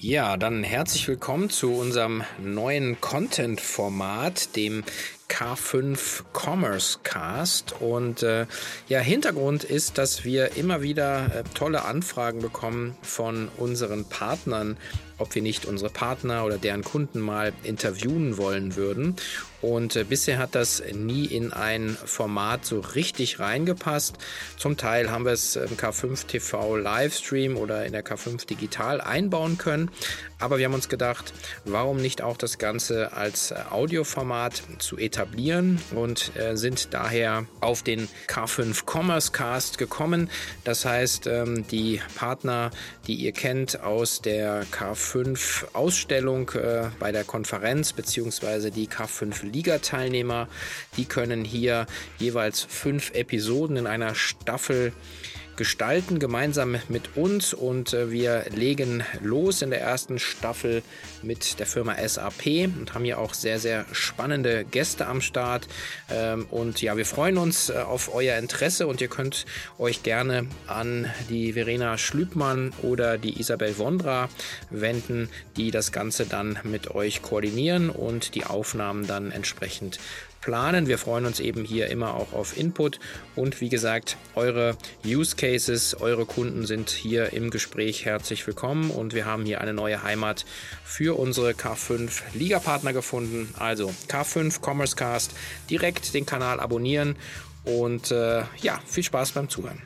Ja, dann herzlich willkommen zu unserem neuen Content-Format, dem K5 Commerce Cast. Und äh, ja, Hintergrund ist, dass wir immer wieder äh, tolle Anfragen bekommen von unseren Partnern, ob wir nicht unsere Partner oder deren Kunden mal interviewen wollen würden. Und äh, bisher hat das nie in ein Format so richtig reingepasst. Zum Teil haben wir es im K5 TV Livestream oder in der K5 Digital einbauen können. Aber wir haben uns gedacht, warum nicht auch das Ganze als äh, Audioformat zu etablieren und äh, sind daher auf den K5 Commerce Cast gekommen. Das heißt, ähm, die Partner, die ihr kennt aus der K5 Ausstellung äh, bei der Konferenz beziehungsweise die K5 Liga-Teilnehmer. Die können hier jeweils fünf Episoden in einer Staffel gestalten, gemeinsam mit uns. Und äh, wir legen los in der ersten Staffel mit der Firma SAP und haben hier auch sehr, sehr spannende Gäste am Start. Ähm, und ja, wir freuen uns äh, auf euer Interesse und ihr könnt euch gerne an die Verena Schlübmann oder die Isabel Wondra wenden, die das Ganze dann mit euch koordinieren und die Aufnahmen dann entsprechend planen. Wir freuen uns eben hier immer auch auf Input und wie gesagt, eure Use Cases, eure Kunden sind hier im Gespräch herzlich willkommen und wir haben hier eine neue Heimat für unsere K5 Liga-Partner gefunden. Also K5 Commerce Cast, direkt den Kanal abonnieren und äh, ja, viel Spaß beim Zuhören.